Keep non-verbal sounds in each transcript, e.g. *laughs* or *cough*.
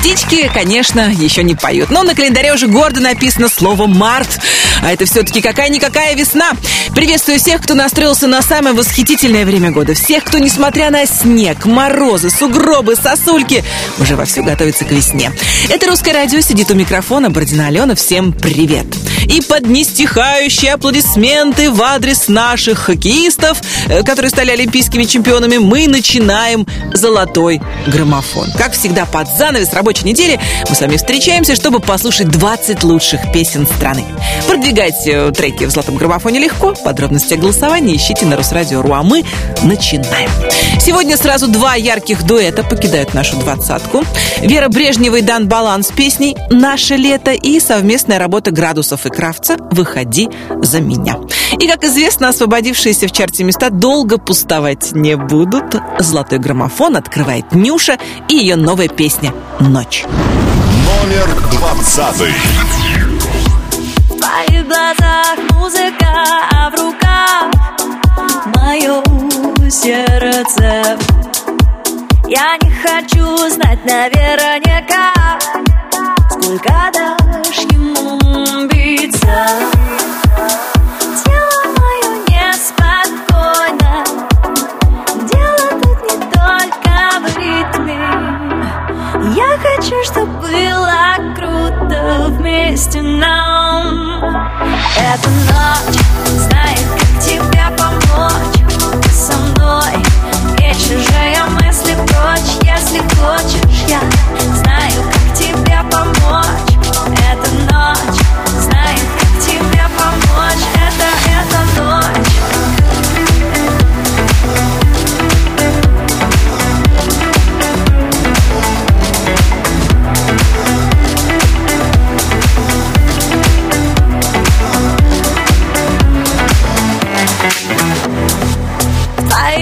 Птички, конечно, еще не поют. Но на календаре уже гордо написано слово «март». А это все-таки какая-никакая весна. Приветствую всех, кто настроился на самое восхитительное время года. Всех, кто, несмотря на снег, морозы, сугробы, сосульки, уже вовсю готовится к весне. Это «Русское радио» сидит у микрофона. Бородина Алена. Всем привет. И под нестихающие аплодисменты в адрес наших хоккеистов, э, которые стали олимпийскими чемпионами, мы начинаем «Золотой граммофон». Как всегда, под занавес рабочей недели мы с вами встречаемся, чтобы послушать 20 лучших песен страны. Продвигать э, треки в «Золотом граммофоне» легко. Подробности голосования ищите на Русрадио.ру. А мы начинаем. Сегодня сразу два ярких дуэта покидают нашу двадцатку. Вера Брежнева и Дан Балан с песней «Наше лето» и совместная работа «Градусов» и Кравца «Выходи за меня». И, как известно, освободившиеся в чарте места долго пустовать не будут. «Золотой граммофон» открывает Нюша и ее новая песня «Ночь». Номер двадцатый. Твоих глазах музыка, а в руках мое сердце. Я не хочу знать наверняка, сколько дашь ему биться. Хочу, чтобы было круто вместе нам. Эта ночь знает, как тебе помочь со мной. Же я мысли прочь, если хочешь, я знаю, как тебе помочь. Эта ночь знает, как тебе помочь.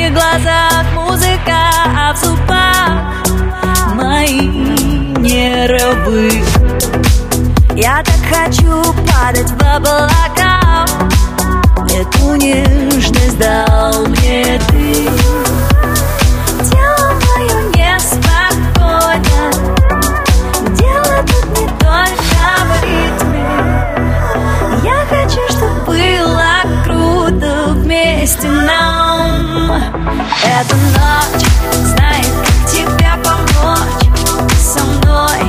Твоих глазах музыка, а в зубах мои нервы. Я так хочу падать в облака, эту нежность дал мне ты. Тело мое неспокойно, дело тут не только в ритме. Я хочу, чтобы было круто вместе нам. Эта ночь знает, как тебе помочь со мной.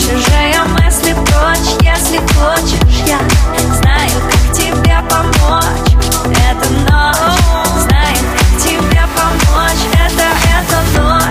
Же я мысли прочь, если хочешь, я знаю, как тебе помочь. Эта ночь знает, как тебе помочь. Это, эта ночь.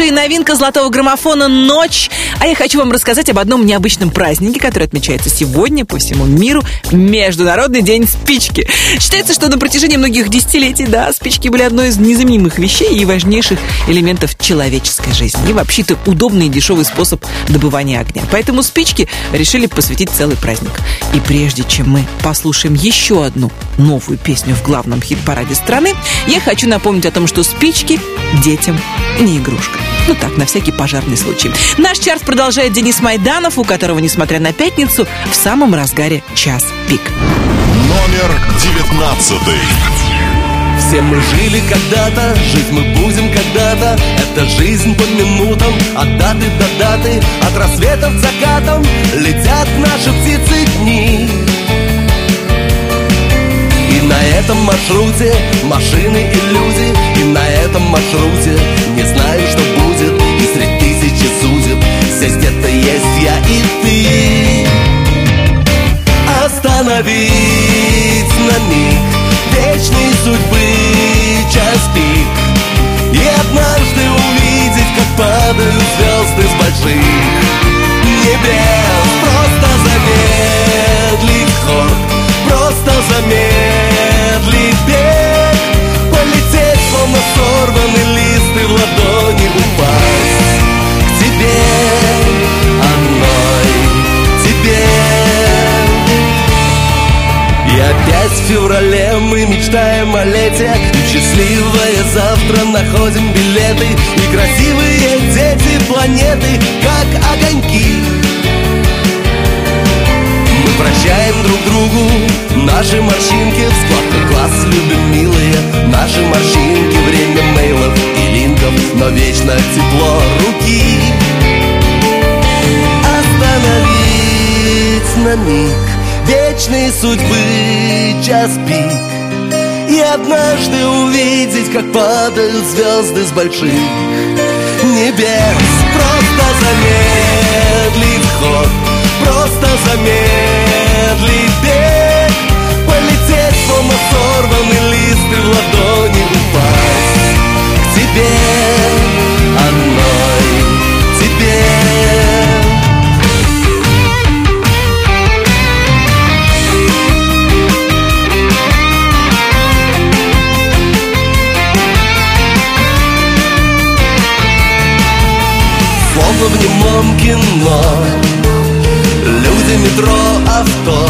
И новинка золотого граммофона «Ночь». А я хочу вам рассказать об одном необычном празднике, который отмечается сегодня по всему миру. Международный день спички. Считается, что на протяжении многих десятилетий, да, спички были одной из незаменимых вещей и важнейших элементов человеческой жизни. И вообще-то удобный и дешевый способ добывания огня. Поэтому спички решили посвятить целый праздник. И прежде чем мы послушаем еще одну новую песню в главном хит-параде страны, я хочу напомнить о том, что спички детям не игрушка. Ну так, на всякий пожарный случай. Наш чарт продолжает Денис Майданов, у которого, несмотря на пятницу, в самом разгаре час пик. Номер девятнадцатый. Все мы жили когда-то, жить мы будем когда-то Это жизнь по минутам, от даты до даты От рассвета к закатам летят наши птицы дни И на этом маршруте машины и люди И на этом маршруте не знаю, что час пик И однажды увидеть, как падают звезды с больших небес. Просто замедлить метро, авто.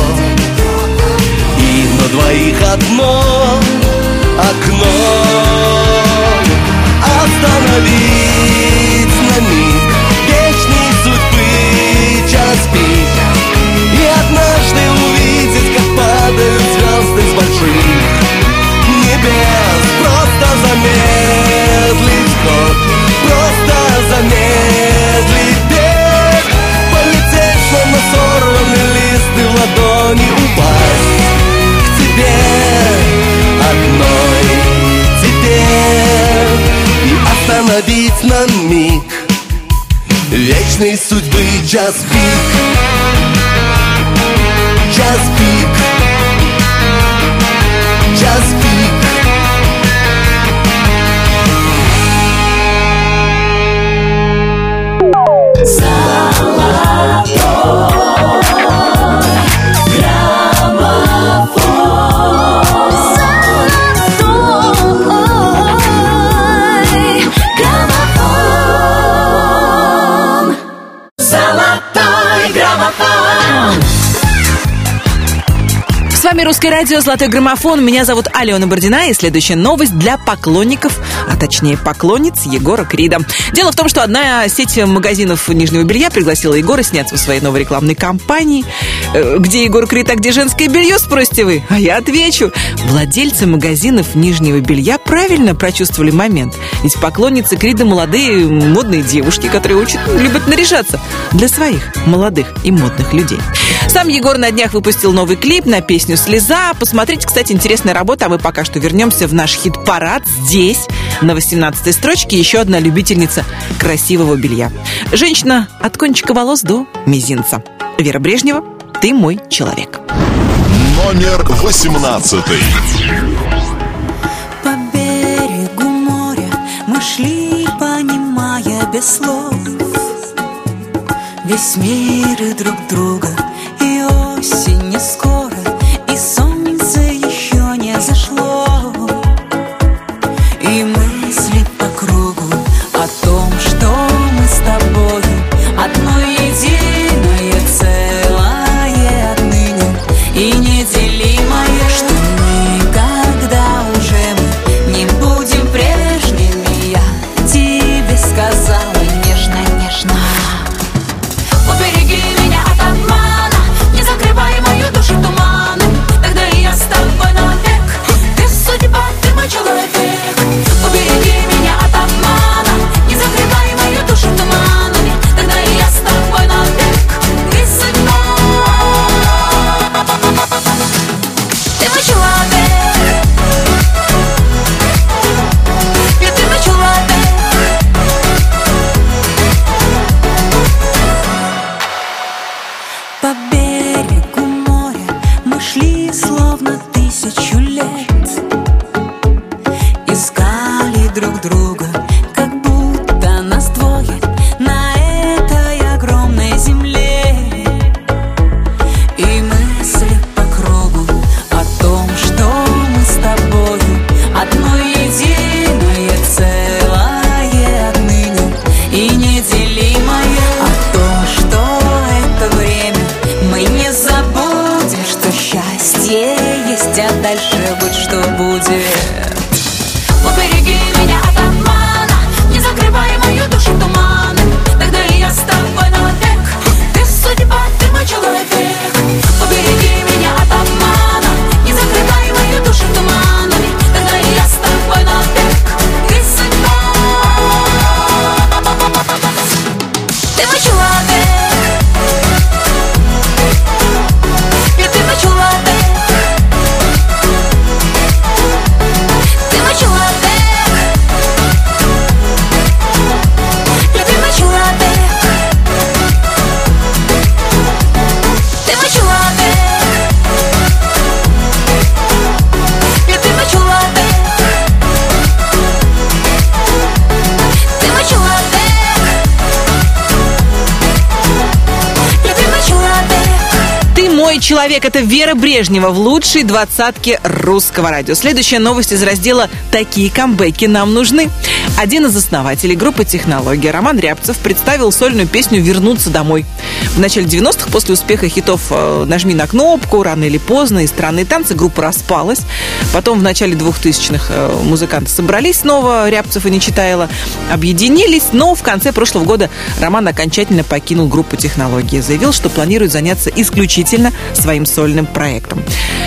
И на двоих одно окно. Остановить на миг Вечной судьбы час пик. И однажды увидеть, как падают звезды с больших небес. Просто замедлить ход Просто замедлить остановить на миг. Вечной судьбы час пик. Час пик. Час пик вами Русское радио «Золотой граммофон». Меня зовут Алена Бордина, и следующая новость для поклонников, а точнее поклонниц Егора Крида. Дело в том, что одна сеть магазинов нижнего белья пригласила Егора сняться в своей новой рекламной кампании. Э, Где Егор Крид, а где женское белье, спросите вы? А я отвечу. Владельцы магазинов нижнего белья правильно прочувствовали момент. Ведь поклонницы Крида молодые, модные девушки, которые очень любят наряжаться для своих молодых и модных людей. Сам Егор на днях выпустил новый клип на песню «Слеза». Посмотрите, кстати, интересная работа, а мы пока что вернемся в наш хит-парад. Здесь, на 18-й строчке, еще одна любительница красивого белья. Женщина от кончика волос до мизинца. Вера Брежнева «Ты мой человек». Номер 18. По берегу моря мы шли, понимая без слов Весь мир и друг друга, и осень не скоро, человек. Это Вера Брежнева в лучшей двадцатке русского радио. Следующая новость из раздела «Такие камбэки нам нужны». Один из основателей группы «Технология» Роман Рябцев представил сольную песню «Вернуться домой». В начале 90-х, после успеха хитов э, «Нажми на кнопку», «Рано или поздно» и «Странные танцы» группа распалась. Потом в начале 2000-х э, музыканты собрались снова, Рябцев и Нечитайло, объединились, но в конце прошлого года Роман окончательно покинул группу «Технологии». Заявил, что планирует заняться исключительно своим сольным проектом.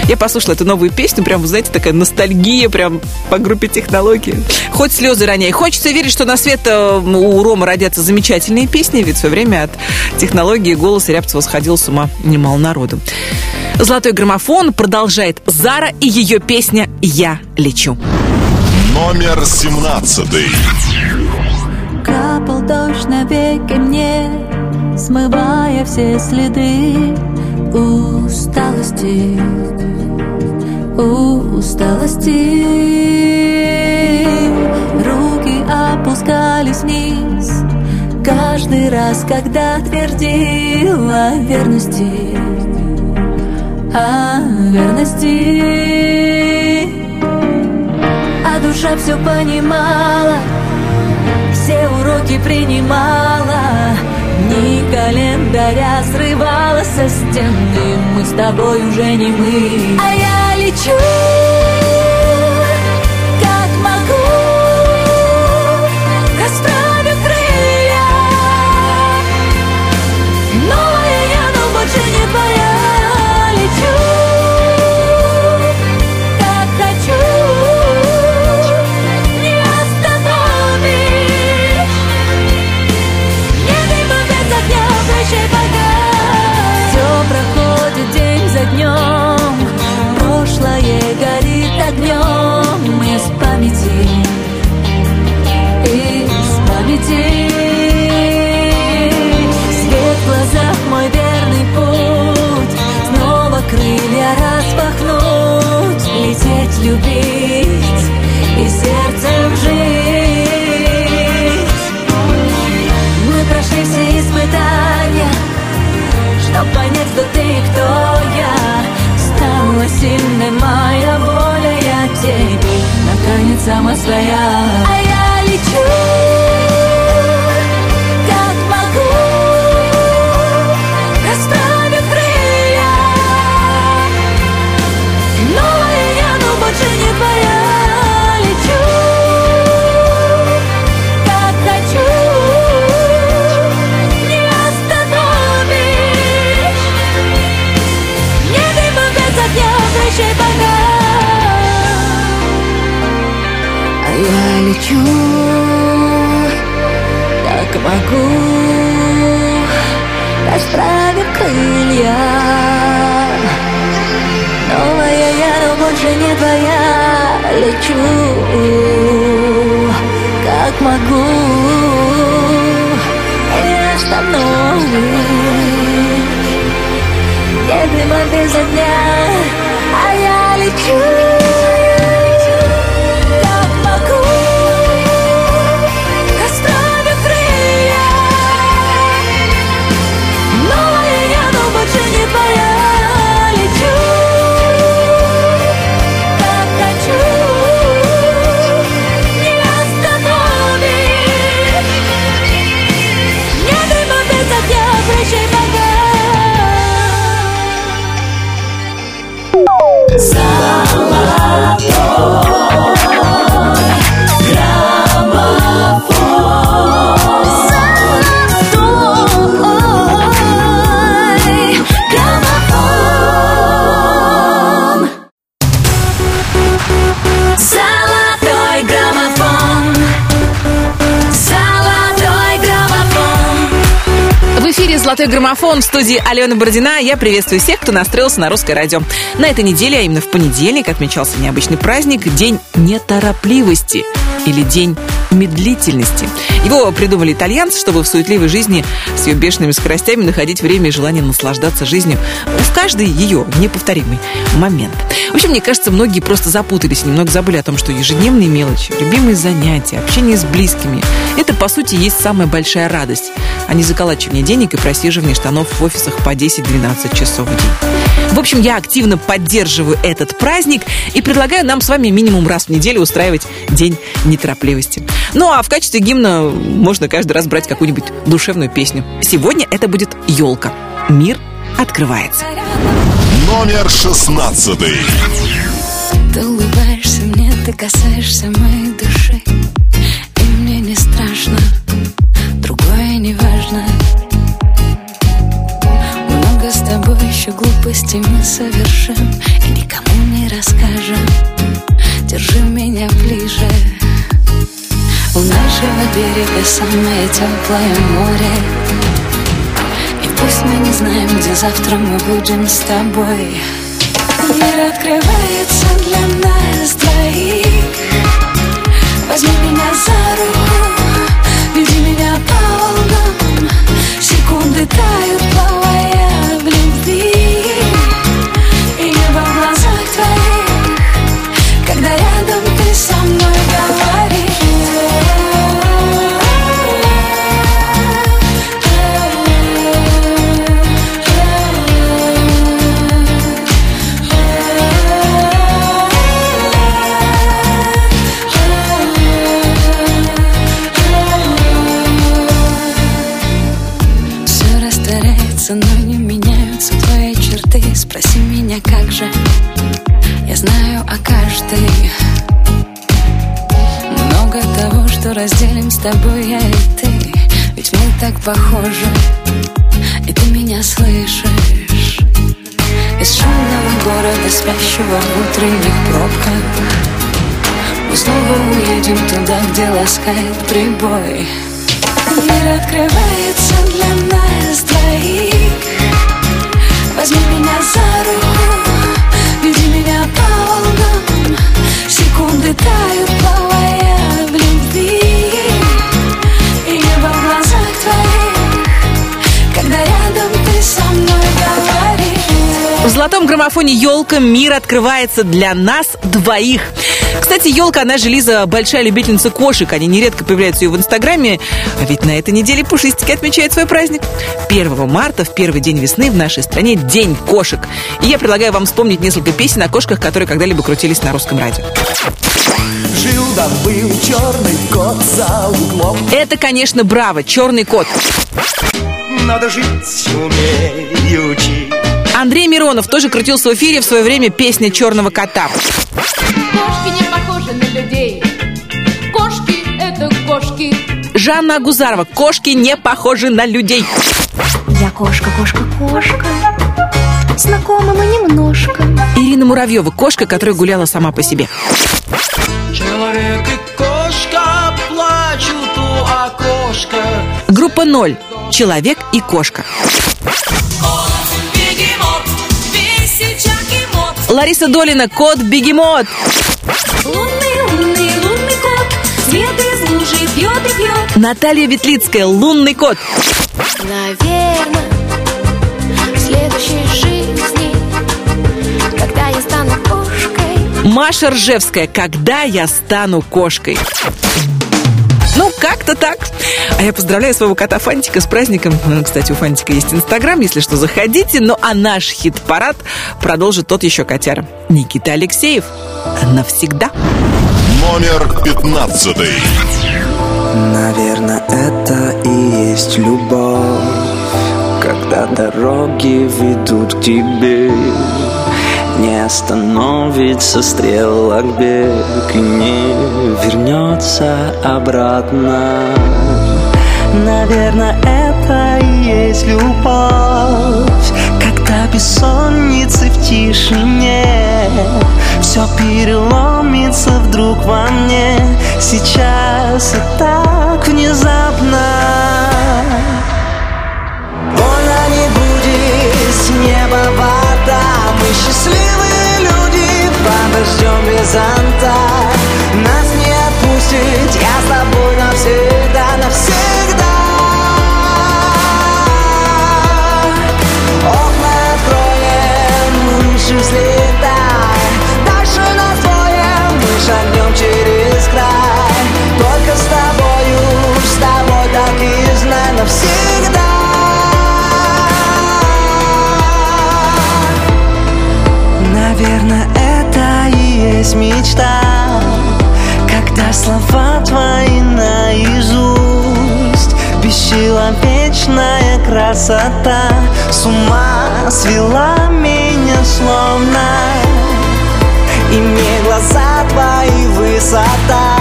Я послушала эту новую песню, прям, вы знаете, такая ностальгия прям по группе «Технологии». Хоть слезы роняй. Хочется верить, что на свет э, у Рома родятся замечательные песни, ведь в свое время от технологии голос Рябцева сходил с ума немало народу. Золотой граммофон продолжает Зара и ее песня «Я лечу». Номер семнадцатый. Капал дождь навеки мне, смывая все следы усталости, усталости. Руки опускались вниз, каждый раз, когда твердила о верности, о верности. А душа все понимала, все уроки принимала. Дни календаря срывала со стены Мы с тобой уже не мы. А я лечу Памяти Свет в глазах мой верный путь. Снова крылья распахнуть. Лететь, любить и сердцем жить. Мы прошли все испытания Чтоб понять, кто ты и кто я. Стала сильной моя воля Я тебе, наконец, сама своя я лечу как могу. Расправив крылья Новая я, но больше не твоя. Лечу, как могу. Не остановишь Нет дыма без огня А я лечу «Золотой граммофон» в студии Алена Бородина. Я приветствую всех, кто настроился на русское радио. На этой неделе, а именно в понедельник, отмечался необычный праздник – День неторопливости или День медлительности. Его придумали итальянцы, чтобы в суетливой жизни с ее бешеными скоростями находить время и желание наслаждаться жизнью в каждый ее неповторимый момент. В общем, мне кажется, многие просто запутались, немного забыли о том, что ежедневные мелочи, любимые занятия, общение с близкими – это, по сути, есть самая большая радость, а не заколачивание денег и просиживание штанов в офисах по 10-12 часов в день. В общем, я активно поддерживаю этот праздник и предлагаю нам с вами минимум раз в неделю устраивать День неторопливости. Ну а в качестве гимна можно каждый раз брать какую-нибудь душевную песню. Сегодня это будет «Елка». Мир открывается. Номер шестнадцатый. Ты улыбаешься мне, ты касаешься моей души И мне не страшно, другое не важно еще глупостей мы совершим И никому не расскажем. Держи меня ближе. У нашего берега самое теплое море. И пусть мы не знаем, где завтра мы будем с тобой. Мир открывается для нас двоих тобой я и ты Ведь мы так похожи И ты меня слышишь. Из шумного города, спящего в утренних пробках Мы снова уедем туда, где ласкает прибой. Мир открывается для нас двоих. Возьми меня за руку, веди меня по волнам. Секунды тают, плавая золотом граммофоне елка мир открывается для нас двоих. Кстати, елка, она же Лиза большая любительница кошек. Они нередко появляются ее в Инстаграме. А ведь на этой неделе Пушистики отмечает свой праздник. 1 марта, в первый день весны, в нашей стране День кошек. И я предлагаю вам вспомнить несколько песен о кошках, которые когда-либо крутились на русском радио. Жил да был черный кот за углом Это, конечно, браво, черный кот. Надо жить умеючи Андрей Миронов тоже крутился в эфире в свое время песня черного кота. Кошки не похожи на людей. Кошки — это кошки. Жанна Агузарова. Кошки не похожи на людей. Я кошка, кошка, кошка Знакомы мы немножко Ирина Муравьева. Кошка, которая гуляла сама по себе. Человек и кошка плачут у окошка. Группа ноль. Человек и кошка. Лариса Долина. Кот Бегемот. Лунный, лунный, лунный кот Свет из лужи пьет и пьет Наталья Ветлицкая. Лунный кот. Наверное, в следующей жизни Когда я стану кошкой Маша Ржевская. Когда я стану кошкой. Ну, как-то так. А я поздравляю своего кота Фантика с праздником. Ну, Кстати, у Фантика есть Инстаграм, если что, заходите. Ну, а наш хит-парад продолжит тот еще котяра. Никита Алексеев. Навсегда. Номер пятнадцатый. Наверное, это и есть любовь Когда дороги ведут к тебе Не остановится стрелок бег И не вернется обратно. Наверное, это и есть любовь Когда бессонницы в тишине. Все переломится вдруг во мне. Сейчас и так внезапно мы счастливые люди подождем без зонта Нас не отпустит. я с тобой навсегда, навсегда Окна откроем, выше взлетай Дальше нас двое, мы шагнем через мечта Когда слова твои наизусть. Бесчеловечная красота С ума свела меня словно. Имей глаза твои высота.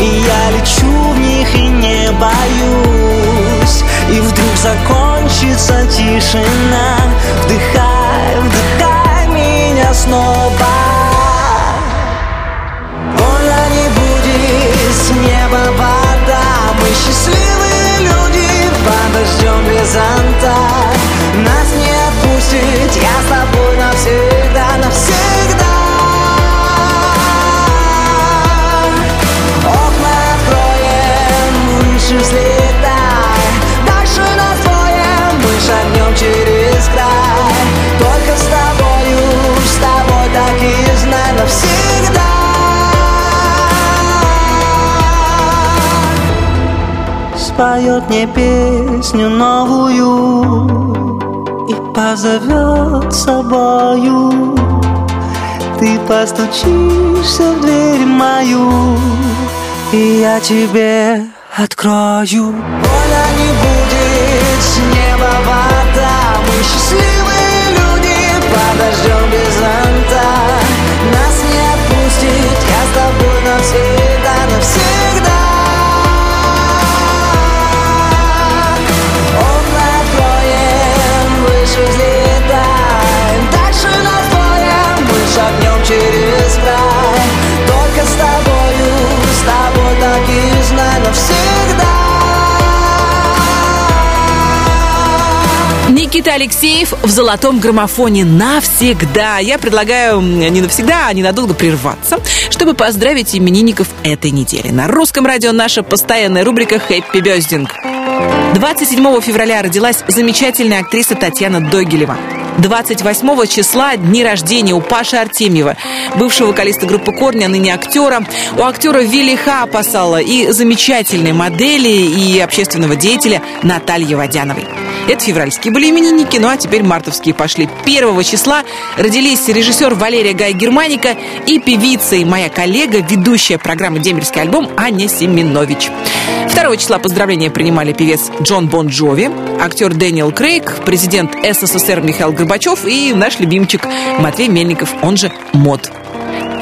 И я лечу в них и не боюсь. И вдруг закончится тишина. Вдыхай, вдыхай меня снова неба вода. Мы счастливые люди Подождем без зонта. Нас не отпустит Я с тобой навсегда Споет мне песню новую И позовет собою. Ты постучишься в дверь мою И я тебе открою. Больно не будет с неба вода Мы счастливые Никита Алексеев в золотом граммофоне навсегда. Я предлагаю не навсегда, а ненадолго прерваться, чтобы поздравить именинников этой недели. На русском радио наша постоянная рубрика «Хэппи Бездинг». 27 февраля родилась замечательная актриса Татьяна Догилева. 28 числа дни рождения у Паши Артемьева, бывшего вокалиста группы «Корни», а ныне актера. У актера Вилли Ха опасала и замечательной модели, и общественного деятеля Натальи Водяновой. Это февральские были именинники, ну а теперь мартовские пошли. 1 числа родились режиссер Валерия Гай Германика и певица и моя коллега, ведущая программы «Дембельский альбом» Аня Семенович. 2 числа поздравления принимали певец Джон Бон Джови, актер Дэниел Крейг, президент СССР Михаил Горбачев и наш любимчик Матвей Мельников, он же Мот.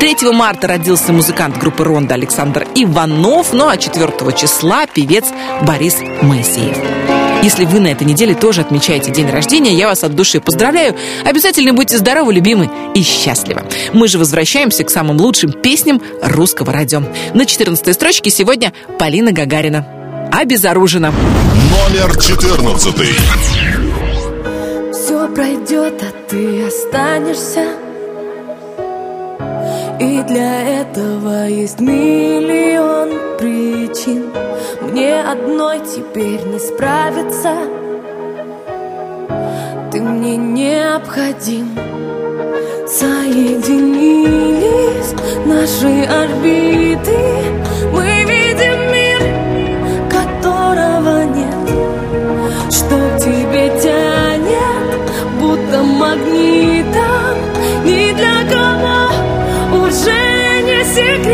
3 марта родился музыкант группы «Ронда» Александр Иванов, ну а 4 числа певец Борис Моисеев. Если вы на этой неделе тоже отмечаете день рождения, я вас от души поздравляю. Обязательно будьте здоровы, любимы и счастливы. Мы же возвращаемся к самым лучшим песням русского радио. На 14 строчке сегодня Полина Гагарина. Обезоружена. Номер 14. Пройдет, а ты останешься. И для этого есть миллион причин. Мне одной теперь не справиться. Ты мне необходим. Соединились наши орбиты. Мы видим мир, которого нет. Что тебе тянет, будто магнитом. Ни для кого уже не секрет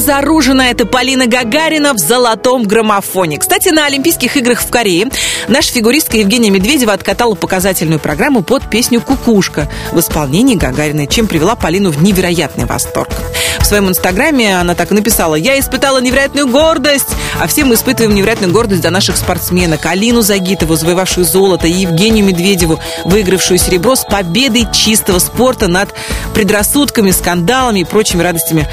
обезоружена эта Полина Гагарина в золотом граммофоне. Кстати, на Олимпийских играх в Корее наша фигуристка Евгения Медведева откатала показательную программу под песню «Кукушка» в исполнении Гагариной, чем привела Полину в невероятный восторг. В своем инстаграме она так и написала «Я испытала невероятную гордость!» А все мы испытываем невероятную гордость за наших спортсменок. Алину Загитову, завоевавшую золото, и Евгению Медведеву, выигравшую серебро с победой чистого спорта над предрассудками, скандалами и прочими радостями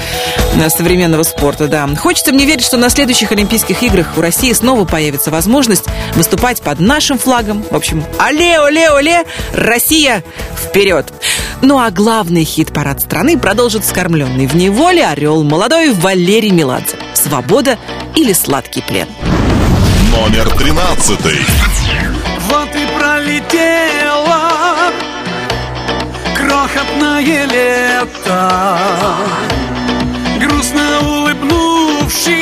э, современного спорта. Да. Хочется мне верить, что на следующих Олимпийских играх у России снова появится возможность выступать под нашим флагом. В общем, оле, оле, оле, Россия вперед! Ну а главный хит-парад страны продолжит скормленный в неволе орел молодой Валерий Меладзе. «Свобода» или «Сладкий плен». Номер тринадцатый. Вот и пролетело крохотное лето Грустно улыбнувшись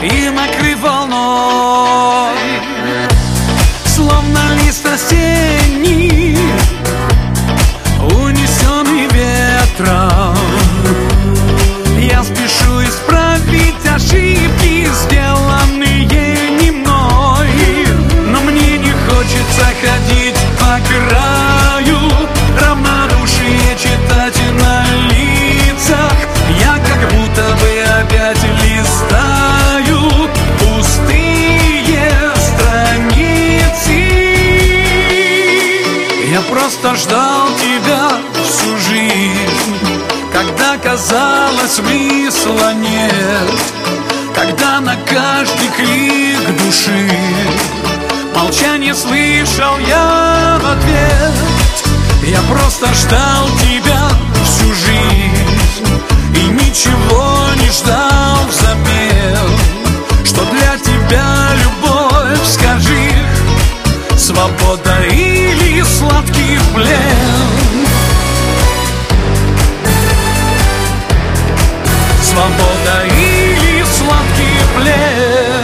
и накрыв волной. Словно лист осенний, унесенный ветром. Я спешу исправить ошибки, сделанные не мной. Но мне не хочется ходить по краю казалось смысла нет. Когда на каждый крик души Молчание слышал я в ответ Я просто ждал тебя всю жизнь И ничего не ждал взамен. Что для тебя любовь, скажи Свобода или сладкий плен Свобода или сладкий плен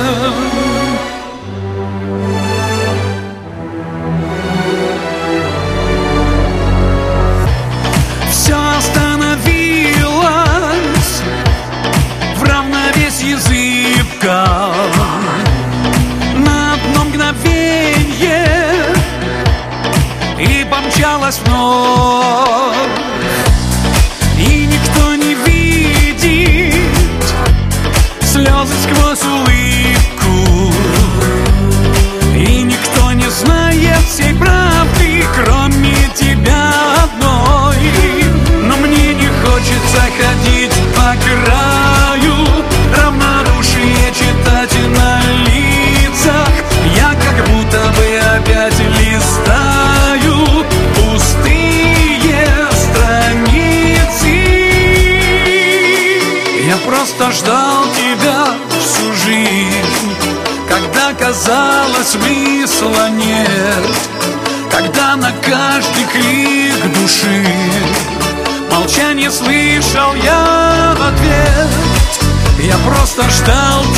просто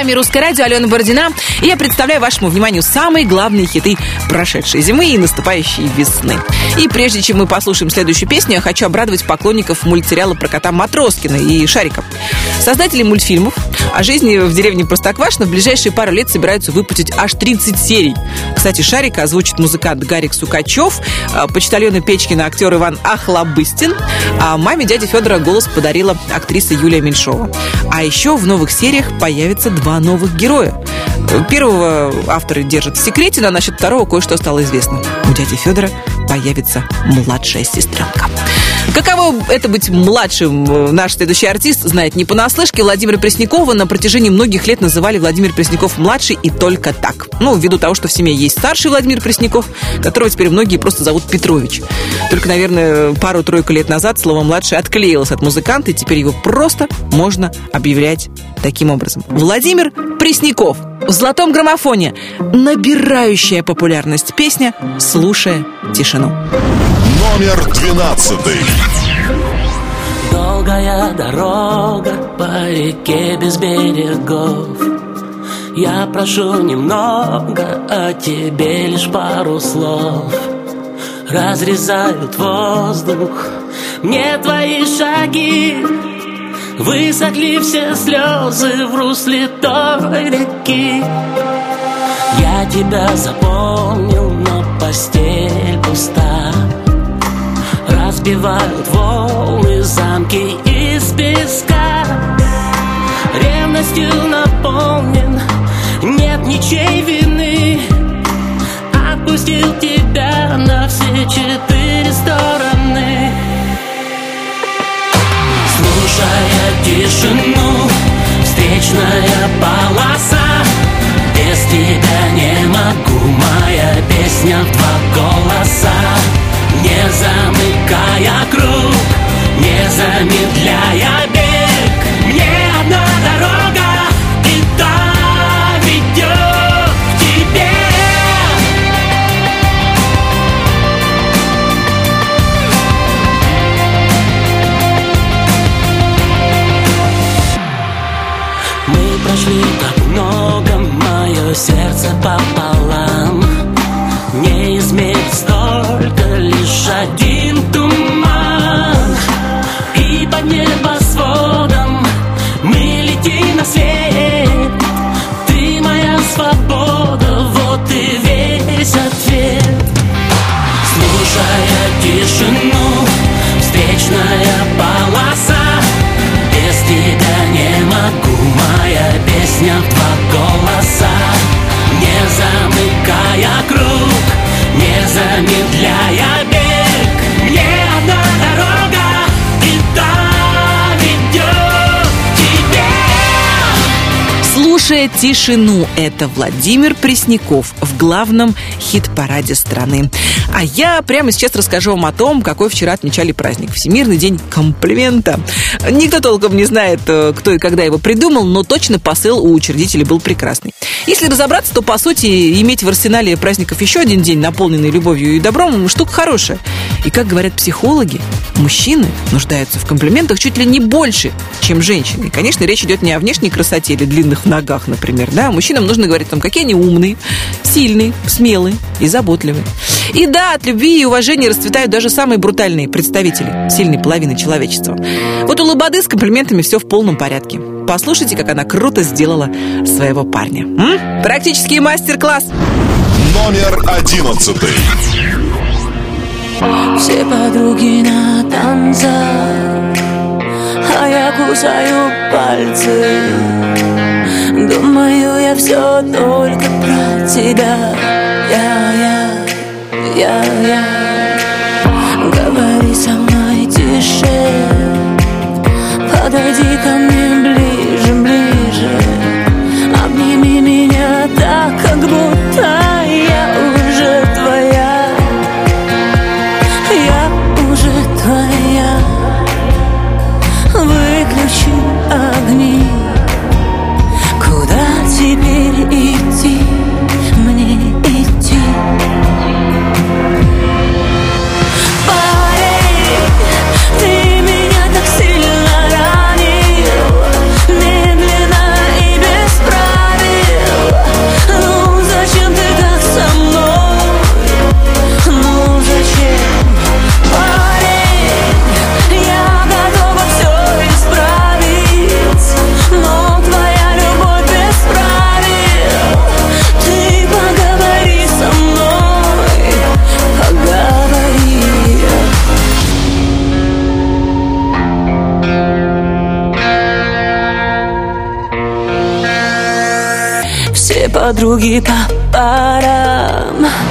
вами Русское радио, Алена Бородина. И я представляю вашему вниманию самые главные хиты прошедшей зимы и наступающей весны. И прежде чем мы послушаем следующую песню, я хочу обрадовать поклонников мультсериала про кота Матроскина и Шарика. Создатели мультфильмов о жизни в деревне Простоквашино в ближайшие пару лет собираются выпустить аж 30 серий. Кстати, Шарика озвучит музыкант Гарик Сукачев, а, почтальона Печкина актер Иван Ахлобыстин, а маме дяди Федора голос подарила актриса Юлия Меньшова. А еще в новых сериях появятся два новых героя. Первого авторы держат в секрете, но насчет второго кое-что стало известно. У дяди Федора появится младшая сестренка. Каково это быть младшим, наш следующий артист знает не понаслышке. Владимира Преснякова на протяжении многих лет называли Владимир Пресняков младший и только так. Ну, ввиду того, что в семье есть старший Владимир Пресняков, которого теперь многие просто зовут Петрович. Только, наверное, пару-тройку лет назад слово «младший» отклеилось от музыканта, и теперь его просто можно объявлять таким образом. Владимир Пресняков в золотом граммофоне. Набирающая популярность песня «Слушая тишину». Номер двенадцатый. Долгая дорога по реке без берегов Я прошу немного, а тебе лишь пару слов Разрезают воздух мне твои шаги Высохли все слезы в русле той реки. Я тебя запомнил, но постель пуста. Разбивают волны замки из песка. Ревностью наполнен, нет ничей вины. Отпустил тебя на все четыре Слушая тишину, встречная полоса. Без тебя не могу, моя песня в два голоса. Не замыкая круг, не замедляя бег сердце пополам. Не измерить столько, лишь один туман. И под небосводом мы летим на свет. Ты моя свобода, вот и весь ответ. Слушая замыкая круг, не замедляя Слушая тишину, это Владимир Пресняков в главном хит-параде страны. А я прямо сейчас расскажу вам о том, какой вчера отмечали праздник. Всемирный день комплимента. Никто толком не знает, э, кто и когда его придумал, но точно посыл у учредителей был прекрасный. Если разобраться, то, по сути, иметь в арсенале праздников еще один день, наполненный любовью и добром, штука хорошая. И, как говорят психологи, мужчины нуждаются в комплиментах чуть ли не больше, чем женщины. И, конечно, речь идет не о внешней красоте или длинных ногах, например. Да? Мужчинам нужно говорить о том, какие они умные, сильные, смелые и заботливые. И да, от любви и уважения расцветают даже самые брутальные представители сильной половины человечества. Вот у Лободы с комплиментами все в полном порядке. Послушайте, как она круто сделала своего парня. М? Практический мастер-класс. Номер одиннадцатый. Все подруги на танцах А я кусаю пальцы Думаю, я все только про тебя. Я, я, я, я. Говори со мной тише. Подойди ко мне подруги по парам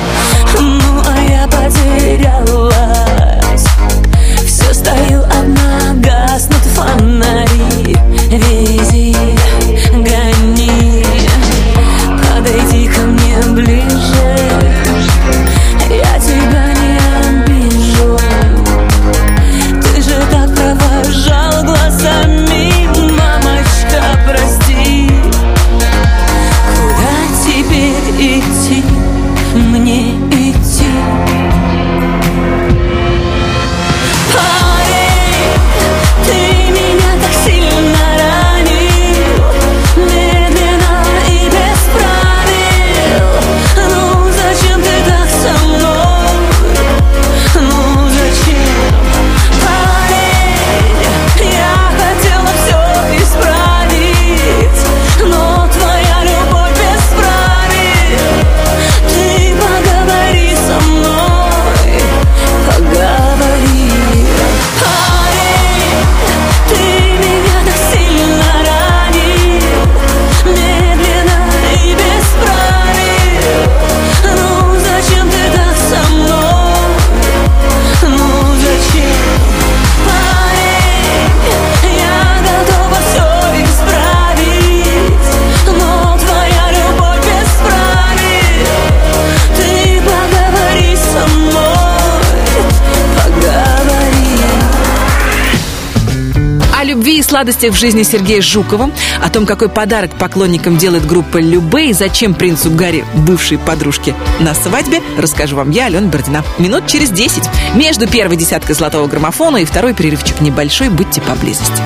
сладостях в жизни Сергея Жукова, о том, какой подарок поклонникам делает группа Любе и зачем принцу Гарри, бывшей подружке, на свадьбе, расскажу вам я, Алена Бородина. Минут через 10. Между первой десяткой золотого граммофона и второй перерывчик небольшой, будьте поблизости.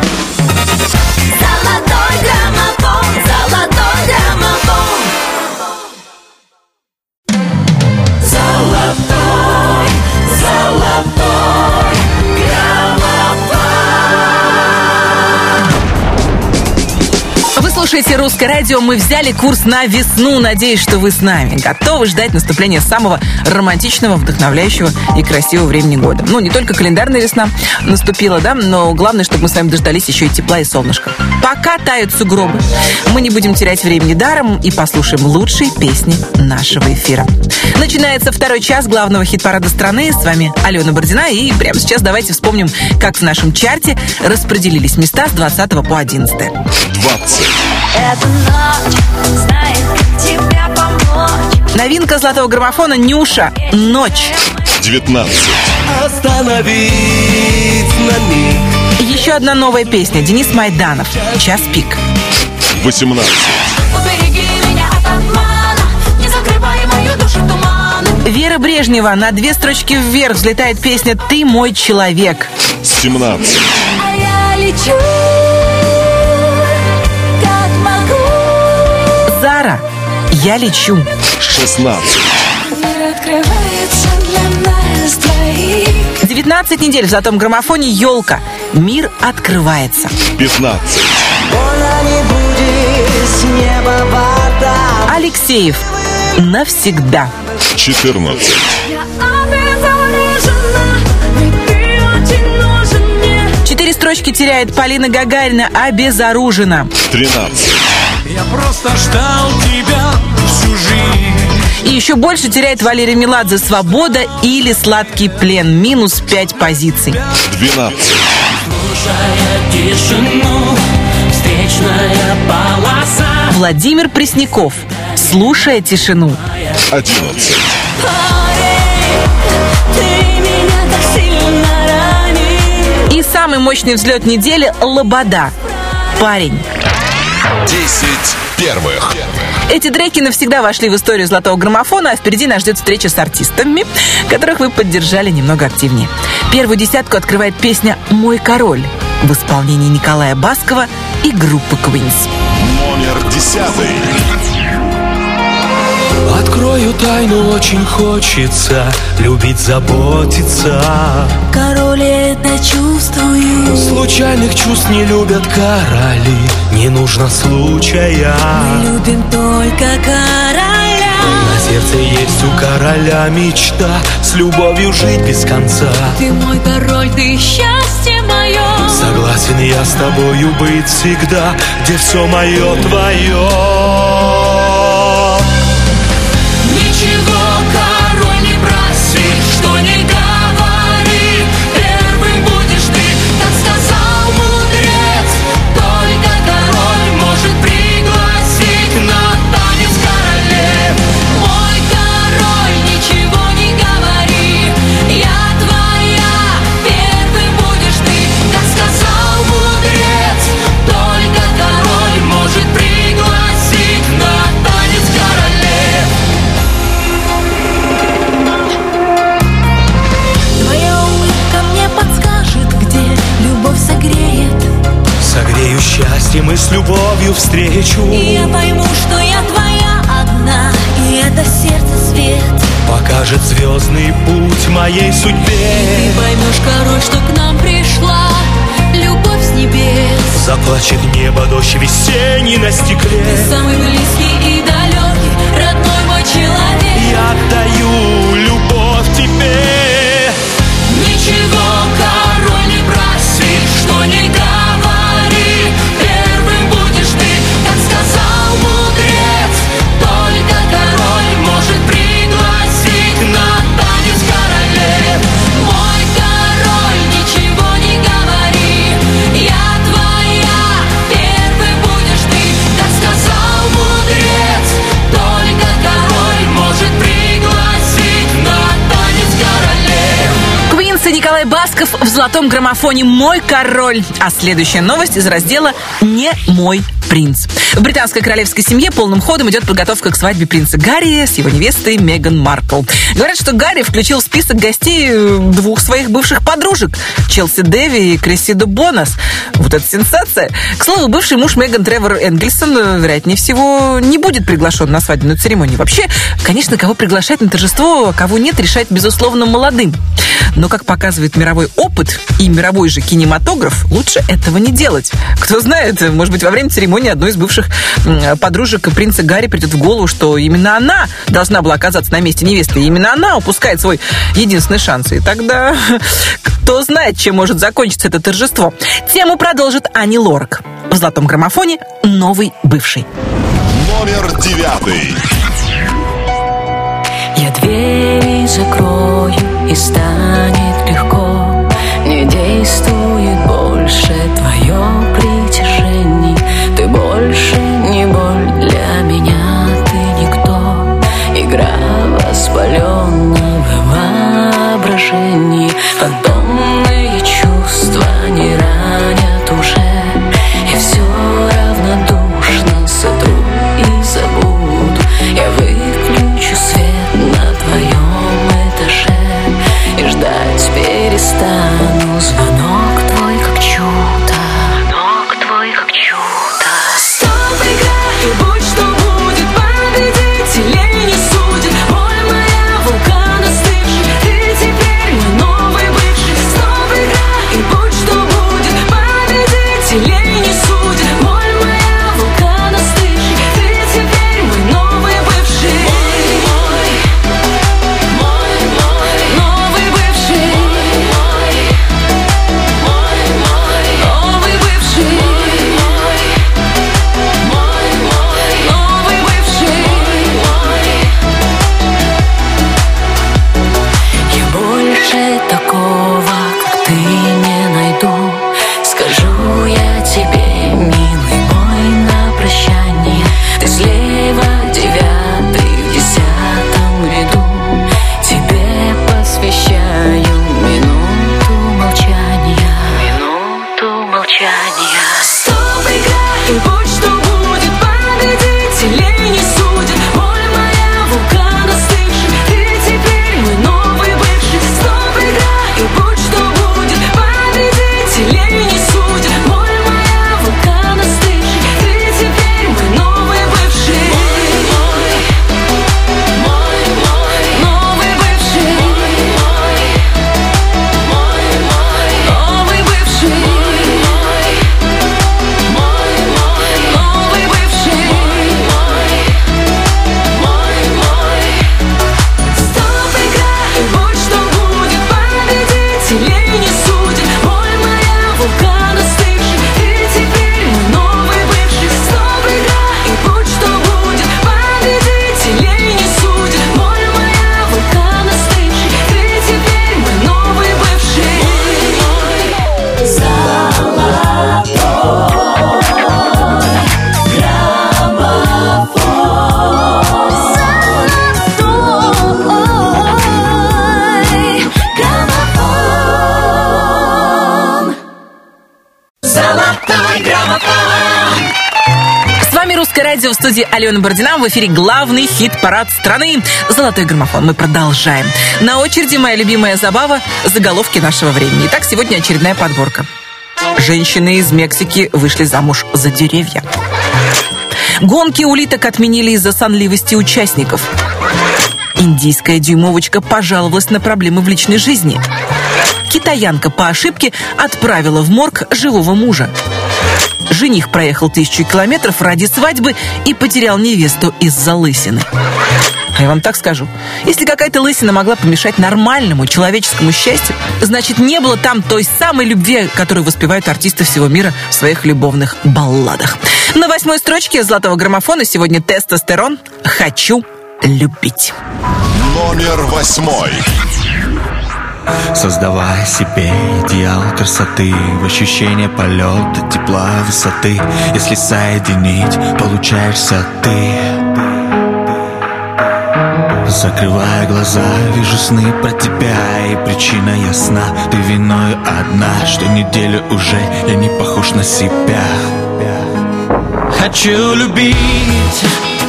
Слушаете «Русское радио». Мы взяли курс на весну. Надеюсь, что вы с нами. Готовы ждать наступления самого романтичного, вдохновляющего и красивого времени года. Ну, не только календарная весна наступила, да, но главное, чтобы мы с вами дождались еще и тепла и солнышка. Пока тают сугробы, мы не будем терять времени даром и послушаем лучшие песни нашего эфира. Начинается второй час главного хит-парада страны. С вами Алена Бородина. И прямо сейчас давайте вспомним, как в нашем чарте распределились места с 20 по 11. 20. Эта ночь знает, как тебя помочь. Новинка золотого граммофона «Нюша. Ночь». 19. Остановить на миг Еще одна новая песня. Денис Майданов. «Час пик». 18. Убереги меня от обмана, не закрывай мою душу туманом. Вера Брежнева. На две строчки вверх взлетает песня «Ты мой человек». 17. А я лечу, «Я лечу». 16. Мир открывается для нас двоих 19 недель в золотом граммофоне «Елка». Мир открывается. 15. Больно не будет с неба вода Алексеев. Навсегда. 14. Я обезврежена, ведь ты очень нужен мне. Четыре строчки теряет Полина Гагарина. Обезоружена. 13. Я просто ждал тебя И еще больше теряет Валерий Меладзе «Свобода» или «Сладкий плен». Минус пять позиций. 12. Слушая тишину, встречная полоса Владимир Пресняков. «Слушая тишину». 11. Ты меня так сильно ранил И самый мощный взлет недели «Лобода». Парень. 10 первых. Эти треки навсегда вошли в историю золотого граммофона, а впереди нас ждет встреча с артистами, которых вы поддержали немного активнее. Первую десятку открывает песня «Мой король» в исполнении Николая Баскова и группы Queens. Номер 10. Открою тайну, очень хочется Любить, заботиться. Король это чувствую. Случайных чувств не любят короли Не нужно случая. Мы любим только короля. На сердце есть у короля мечта С любовью жить без конца. Ты мой король, ты счастье мое Согласен я с тобою быть всегда Где все мое твое встречу И я пойму, что я твоя одна И это сердце свет. Покажет звездный путь моей судьбе. Ты поймешь, король, что к нам пришла Любовь с небес. Заплачет небо дождь весенний на стекле. Ты самый близкий и далекий Родной мой человек. Я отдаю любовь золотом граммофоне «Мой король». А следующая новость из раздела «Не мой принц». В британской королевской семье полным ходом идет подготовка к свадьбе принца Гарри с его невестой Меган Маркл. Говорят, что Гарри включил в список гостей э, двух своих бывших подружек – Челси Дэви и Крессиду Бонас. Вот это сенсация. К слову, бывший муж Меган Тревор Энгельсон, э, вероятнее всего, не будет приглашен на свадебную церемонию. Вообще, конечно, кого приглашать на торжество, а кого нет, решать, безусловно, молодым. Но, как показывает мировой опыт и мировой же кинематограф, лучше этого не делать. Кто знает, может быть, во время церемонии одной из бывших подружек принца Гарри придет в голову, что именно она должна была оказаться на месте невесты, и именно она упускает свой единственный шанс. И тогда *laughs* кто знает, чем может закончиться это торжество. Тему продолжит Ани Лорак. В золотом граммофоне новый бывший. Номер девятый. Я двери закрою и станет легко студии Алена Бородина. В эфире главный хит-парад страны «Золотой граммофон». Мы продолжаем. На очереди моя любимая забава – заголовки нашего времени. Итак, сегодня очередная подборка. Женщины из Мексики вышли замуж за деревья. Гонки улиток отменили из-за сонливости участников. Индийская дюймовочка пожаловалась на проблемы в личной жизни. Китаянка по ошибке отправила в морг живого мужа. Жених проехал тысячу километров ради свадьбы и потерял невесту из-за лысины. А я вам так скажу, если какая-то лысина могла помешать нормальному человеческому счастью, значит, не было там той самой любви, которую воспевают артисты всего мира в своих любовных балладах. На восьмой строчке золотого граммофона сегодня тестостерон «Хочу любить». Номер восьмой. Создавая себе идеал красоты В ощущение полета, тепла, высоты. Если соединить, получаешься ты. Закрывая глаза, вижу сны про тебя И причина ясна, ты виною одна Что неделю уже я не похож на себя. Хочу любить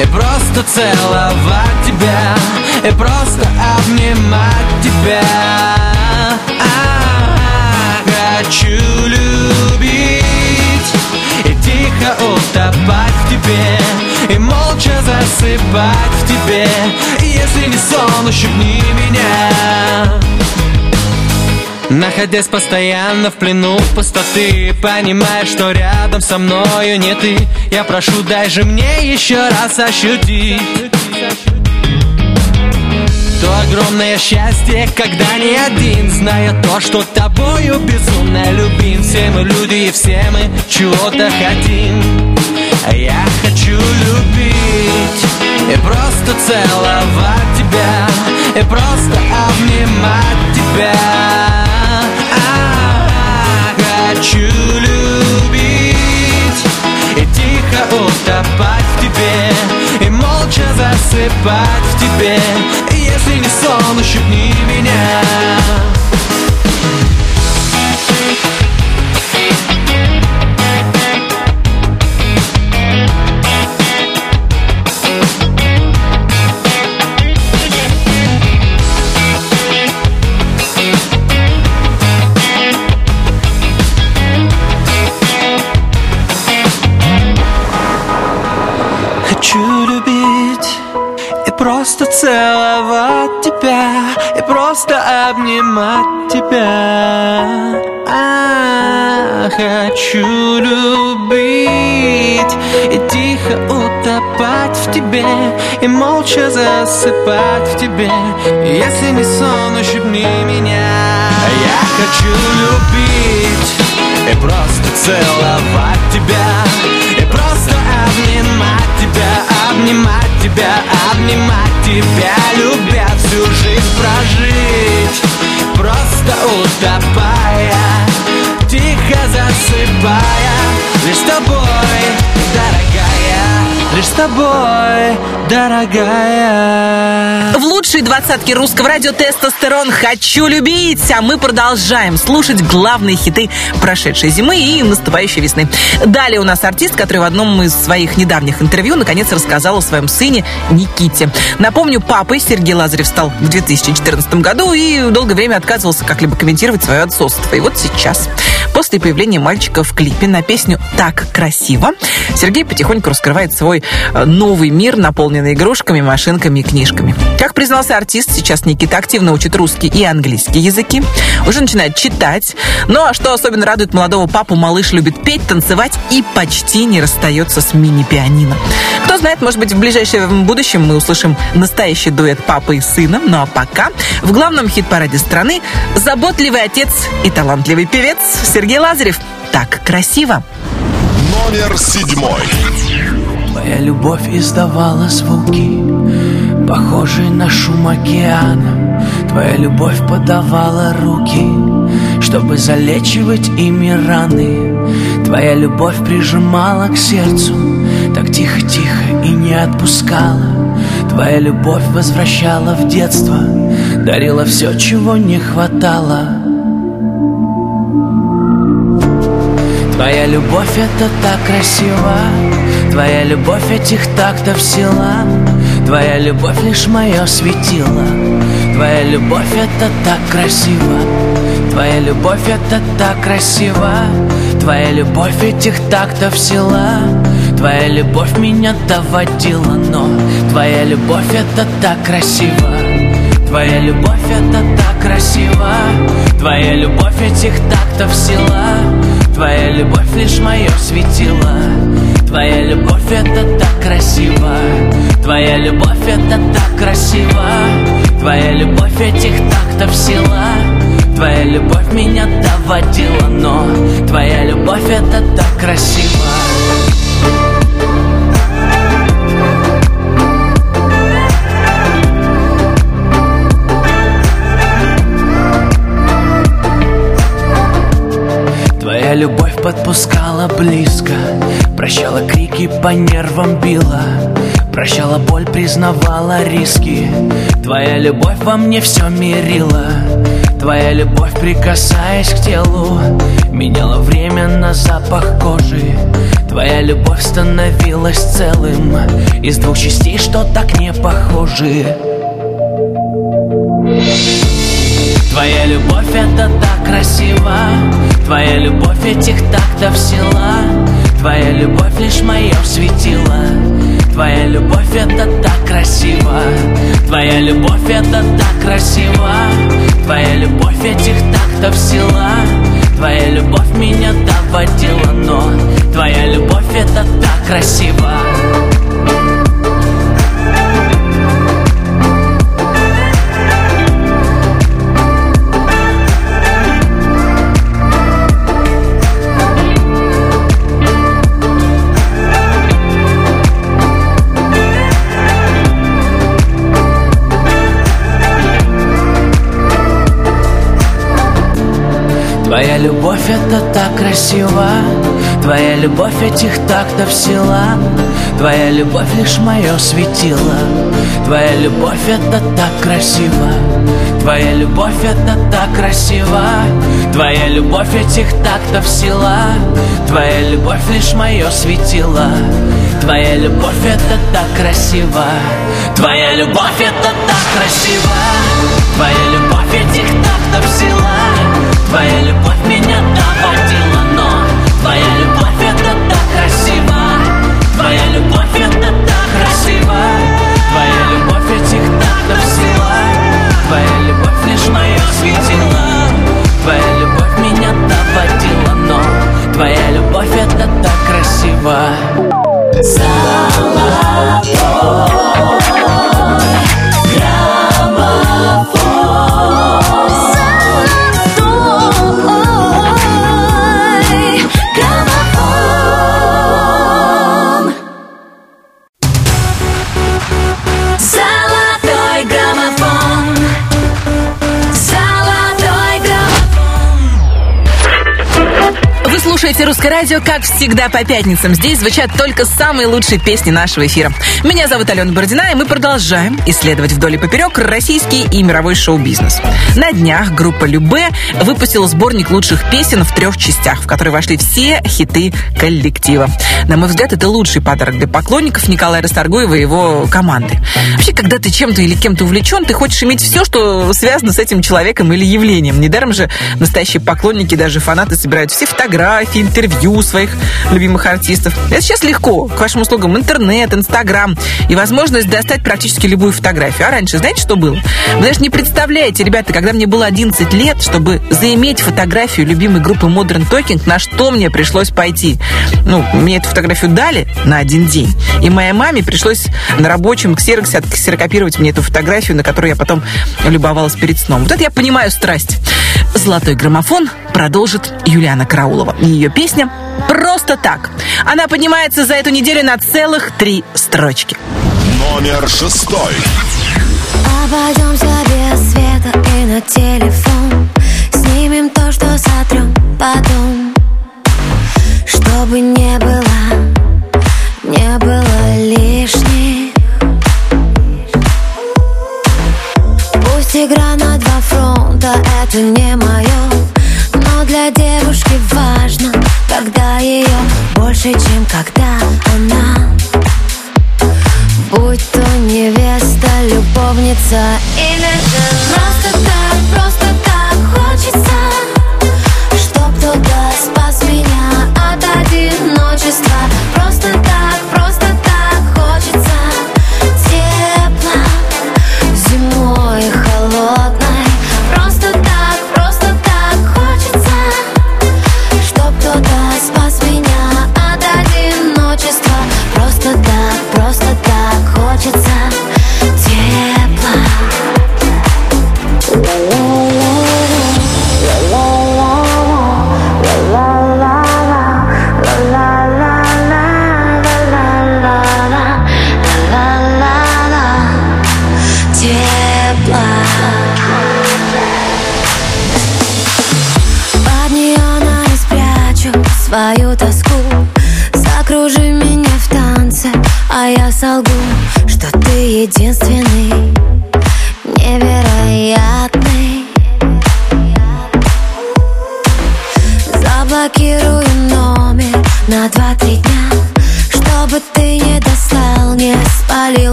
и просто целовать тебя И просто обнимать тебя Хочу любить. И тихо утопать в тебе И молча засыпать в тебе Если не сон, ущипни меня. Находясь постоянно в плену пустоты Понимая, что рядом со мною не ты Я прошу, дай же мне еще раз ощутить То огромное счастье, когда не один Зная то, что тобою безумно любим. Все мы люди и все мы чего-то хотим. А я хочу любить И просто целовать тебя И просто обнимать тебя засыпать в тебе. Если не сон, ущипни меня тебе И молча засыпать в тебе. Если не сон, ущипни меня. Я хочу любить и просто целовать тебя И просто обнимать тебя, обнимать тебя, обнимать тебя. Любя всю жизнь прожить Просто утопая, тихо засыпая. Лишь тобой, дорогая, лишь с тобой, дорогая В лучшей двадцатке русского радио «Тестостерон» «Хочу любить», а мы продолжаем слушать главные хиты прошедшей зимы и наступающей весны. Далее у нас артист, который в одном из своих недавних интервью наконец рассказал о своем сыне Никите. Напомню, папой Сергей Лазарев стал в 2014 году и долгое время отказывался как-либо комментировать свое отцовство. И вот сейчас, после появления мальчика в клипе на песню «Так красиво», Сергей потихоньку раскрывает свой э, новый мир, наполненный игрушками, машинками и книжками. Как признался артист, сейчас Никита активно учит русский и английский языки, уже начинает читать. Ну а что особенно радует молодого папу, малыш любит петь, танцевать и почти не расстается с мини-пианино. Кто знает, может быть, в ближайшем будущем мы услышим настоящий дуэт папы и сына. Ну а пока в главном хит-параде страны заботливый отец и талантливый певец Сергей Лазарев. Так красиво. Номер седьмой. Твоя любовь издавала звуки, похожие на шум океана. Твоя любовь подавала руки, чтобы залечивать ими раны. Твоя любовь прижимала к сердцу, так тихо-тихо и не отпускала. Твоя любовь возвращала в детство, дарила все, чего не хватало. Твоя любовь это так красиво. Твоя любовь этих тактов сила. Твоя любовь лишь мое светило. Твоя любовь это так красиво. Твоя любовь это так красиво. Твоя любовь этих тактов сила. Твоя любовь меня доводила Но твоя любовь это так красиво Твоя любовь это так красиво. Твоя любовь этих тактов сила. Твоя любовь лишь мое светило. Твоя любовь это так красиво. Твоя любовь это так красиво. Твоя любовь этих тактов сила. Твоя любовь меня доводила, но Твоя любовь это так красиво Твоя любовь подпускала близко Прощала крики, по нервам била Прощала боль, признавала риски. Твоя любовь во мне все мирила Твоя любовь, прикасаясь к телу Меняла время на запах кожи. Твоя любовь становилась целым Из двух частей, что так не похожи Твоя любовь это так красиво. Твоя любовь этих тактов сила. Твоя любовь лишь мое светило. Твоя любовь это так красиво. Твоя любовь это так красиво. Твоя любовь этих тактов сила. Твоя любовь меня доводила, но Твоя любовь это так красиво это так красиво. Твоя любовь этих тактов сила. Твоя любовь лишь мое светило. Твоя любовь это так красиво. Твоя любовь это так красиво. Твоя любовь этих тактов сила. Твоя любовь лишь мое светило. Твоя любовь это так красиво. Твоя любовь это так красиво. Твоя любовь этих тактов сила Твоя любовь меня доводила, но Твоя любовь это так красиво. Твоя любовь это так красиво. Твоя любовь этих тактов сила. Твоя любовь лишь мое светило. Твоя любовь меня доводила, но Твоя любовь это так красиво. Золотой Золотой слушаете «Русское радио», как всегда, по пятницам. Здесь звучат только самые лучшие песни нашего эфира. Меня зовут Алена Бородина, и мы продолжаем исследовать вдоль и поперек российский и мировой шоу-бизнес. На днях группа «Любе» выпустила сборник лучших песен в трех частях, в которые вошли все хиты коллектива. На мой взгляд, это лучший подарок для поклонников Николая Расторгуева и его команды. Вообще, когда ты чем-то или кем-то увлечен, ты хочешь иметь все, что связано с этим человеком или явлением. Недаром же настоящие поклонники, даже фанаты собирают все фотографии, интервью своих любимых артистов. Это сейчас легко. К вашим услугам интернет, инстаграм и возможность достать практически любую фотографию. А раньше, знаете, что было? Вы даже не представляете, ребята, когда мне было 11 лет, чтобы заиметь фотографию любимой группы Modern Talking, на что мне пришлось пойти? Ну, мне эту фотографию дали на один день. И моей маме пришлось на рабочем ксероксе отксерокопировать мне эту фотографию, на которую я потом любовалась перед сном. Вот это я понимаю страсть. «Золотой граммофон» продолжит Юлиана Караулова. И ее песня «Просто так». Она поднимается за эту неделю на целых три строчки. Номер шестой. Обойдемся без света и на телефон Снимем то, что сотрем потом Чтобы не было, не было лишних Пусть игра на два фронта, это не мое Но для девушки важно, когда ее больше, чем когда она. Будь то невеста, любовница или же Просто так, просто так хочется Чтоб кто-то спас меня от одиночества. Просто так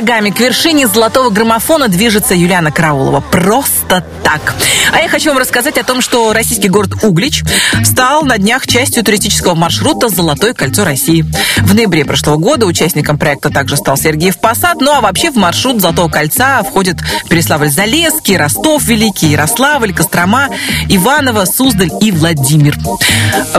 шагами к вершине золотого граммофона движется Юлиана Караулова. Просто так. А я хочу вам рассказать о том, что российский город Углич стал на днях частью туристического маршрута «Золотое кольцо России». В ноябре прошлого года участником проекта также стал Сергеев Посад. Ну а вообще в маршрут «Золотого кольца» входят Переславль-Залесский, Ростов Великий, Ярославль, Кострома, Иваново, Суздаль и Владимир.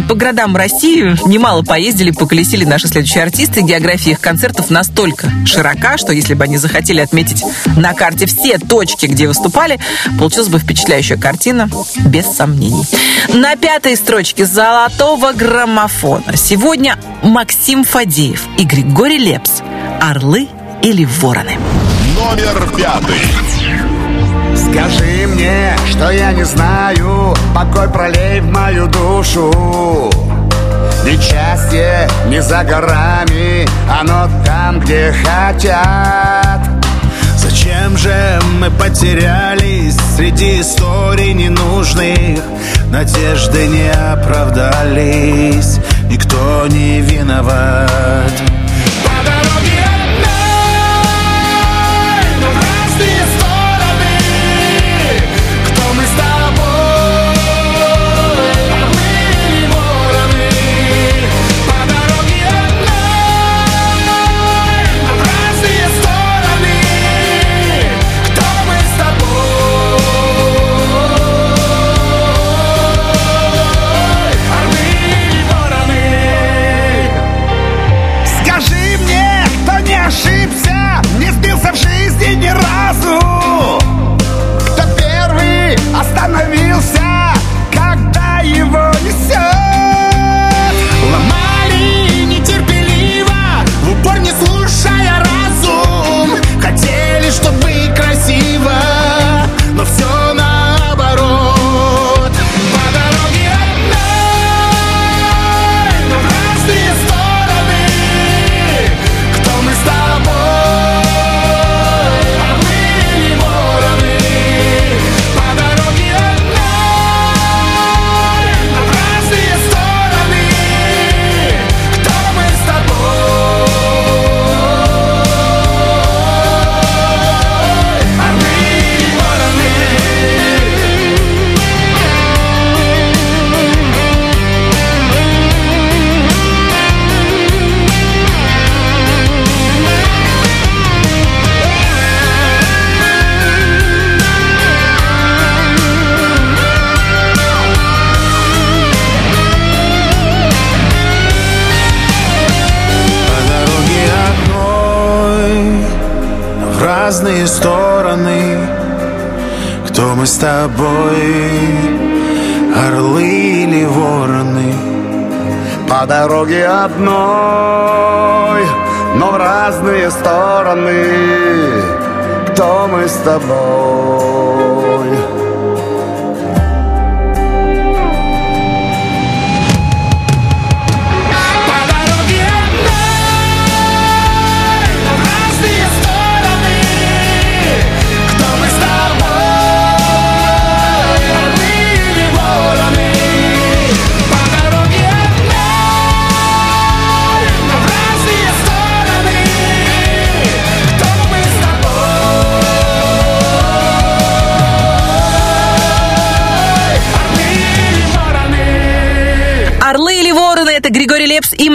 По городам России немало поездили, поколесили наши следующие артисты. География их концертов настолько широка, что если бы они захотели отметить на карте все точки, где выступали, получилась бы впечатляющая картина, без сомнений. На пятой строчке золотого граммофона сегодня Максим Фадеев и Григорий Лепс «Орлы или вороны». Номер пятый. Скажи мне, что я не знаю Покой пролей в мою душу Ведь счастье не за горами Оно там, где хотят Зачем же мы потерялись среди историй ненужных? Надежды не оправдались, никто не виноват.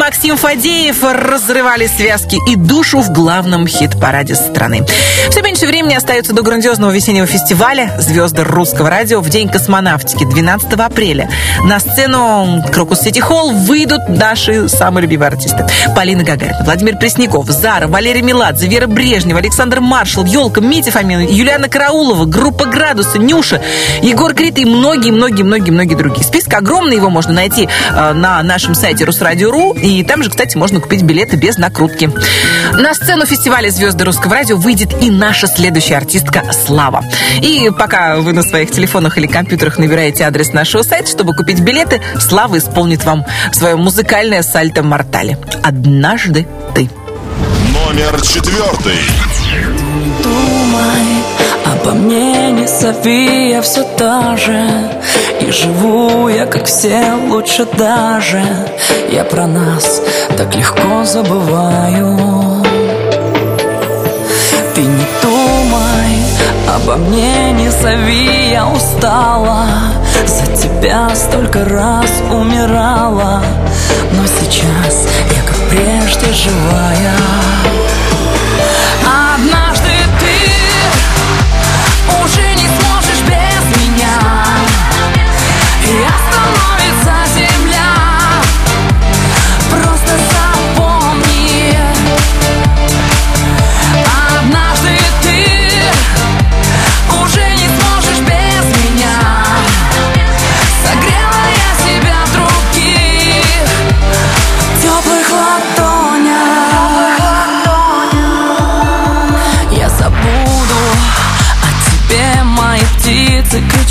Максим Фадеев разрывали связки и душу в главном хит-параде страны. Все меньше времени остается до грандиозного весеннего фестиваля «Звезды русского радио» в День космонавтики 12 апреля. На сцену Крокус Сити Холл выйдут наши самые любимые артисты. Полина Гагарина, Владимир Пресняков, Зара, Валерий Меладзе, Вера Брежнева, Александр Маршал, Елка, Митя Фомин, Юлиана Караулова, группа «Градусы», Нюша, Егор Крид и многие-многие-многие-многие другие. Список огромный, его можно найти э, на нашем сайте Русрадио.ру, и там же, кстати, можно купить билеты без накрутки. На сцену фестиваля «Звезды русского радио» выйдет и наша следующая артистка Слава. И пока вы на своих телефонах или компьютерах набираете адрес нашего сайта, чтобы купить билеты, Слава исполнит вам свое музыкальное сальто мортале. «Однажды ты». Номер четвертый. думай Обо мне не зови, я все та же. И живу я, как все, лучше даже. Я про нас так легко забываю. Ты не думай обо мне не зови, я устала. За тебя столько раз умирала. Но сейчас я как прежде живая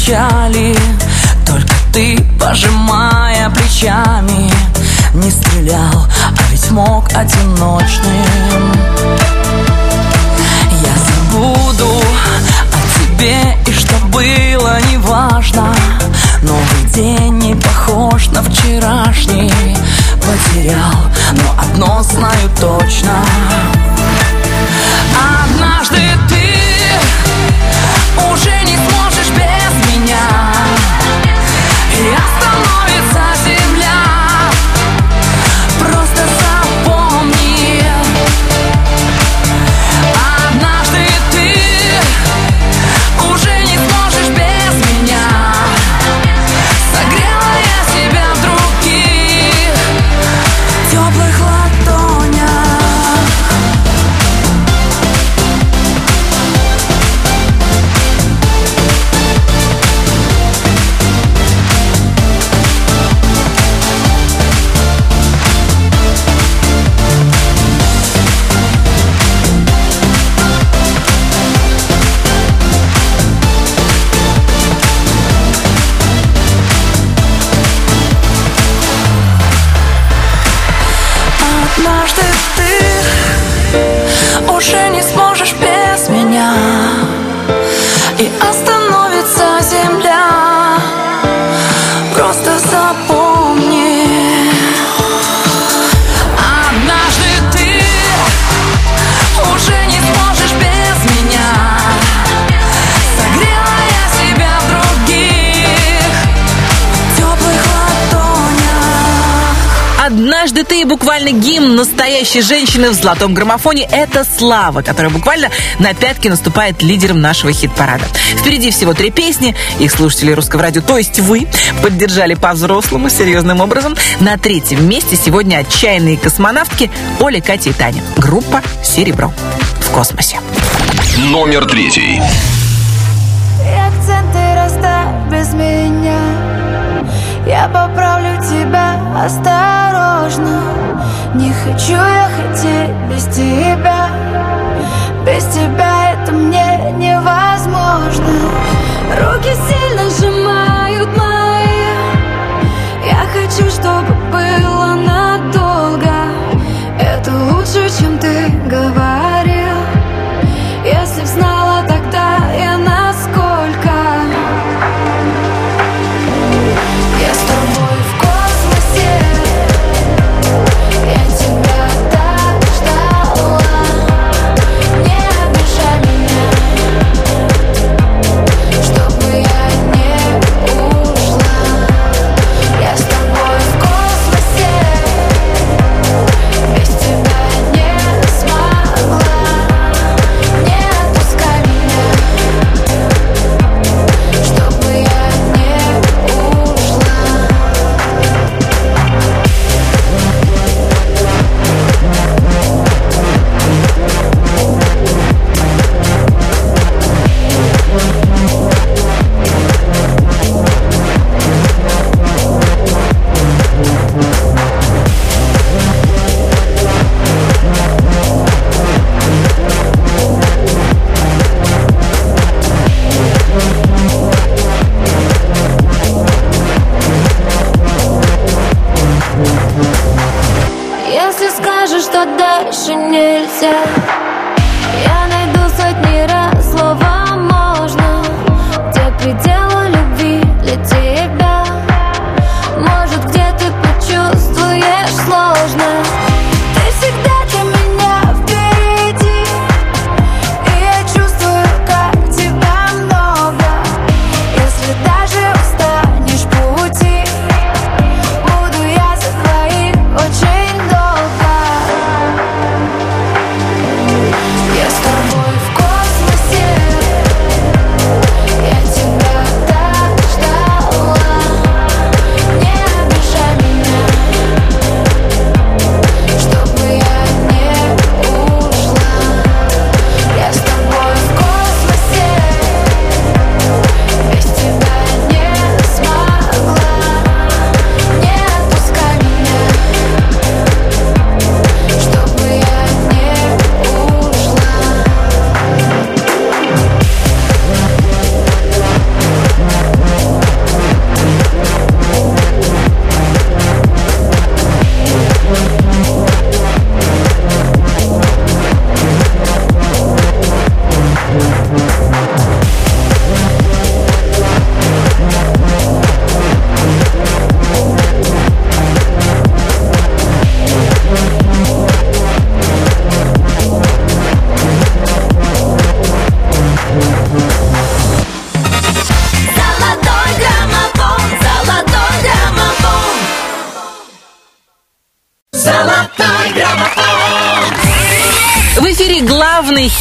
кричали Только ты, пожимая плечами Не стрелял, а ведь мог одиночным. Я забуду о тебе и что было неважно Новый день не похож на вчерашний. Потерял, но одно знаю точно буквально гимн настоящей женщины в золотом граммофоне – это Слава, которая буквально на пятки наступает лидером нашего хит-парада. Впереди всего три песни. Их слушатели русского радио, то есть вы, поддержали по-взрослому, серьезным образом. На третьем месте сегодня отчаянные космонавтки Оля, Катя и Таня. Группа «Серебро» в космосе. Номер третий. И акценты расставь без меня Я поправлю тебя осторожно хочу я хотеть без тебя. Без тебя это мне невозможно. Руки сильно сжимают мои. Я хочу, чтобы было надолго. Это лучше, чем ты говорил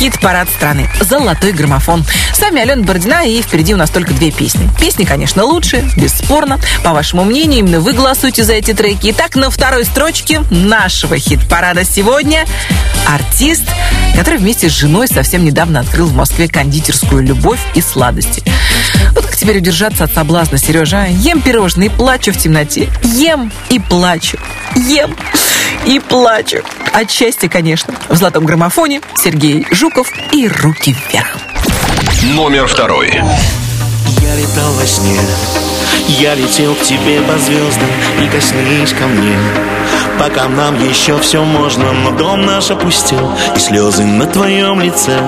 хит-парад страны «Золотой граммофон». С вами Алена Бородина, и впереди у нас только две песни. Песни, конечно, лучшие, бесспорно. По вашему мнению, именно вы голосуете за эти треки. Итак, на второй строчке нашего хит-парада сегодня артист, который вместе с женой совсем недавно открыл в Москве кондитерскую «Любовь и сладости». Вот как теперь удержаться от соблазна, Сережа? а? Ем пирожные и плачу в темноте. Ем и плачу. Ем и плачу. От счастья, конечно. В золотом граммофоне Сергей Жуков и «Руки вверх». Номер второй. Я летал во сне Я летел к тебе по звездам Прикоснись ко мне Пока нам еще все можно Но дом наш опустел И слезы на твоем лице.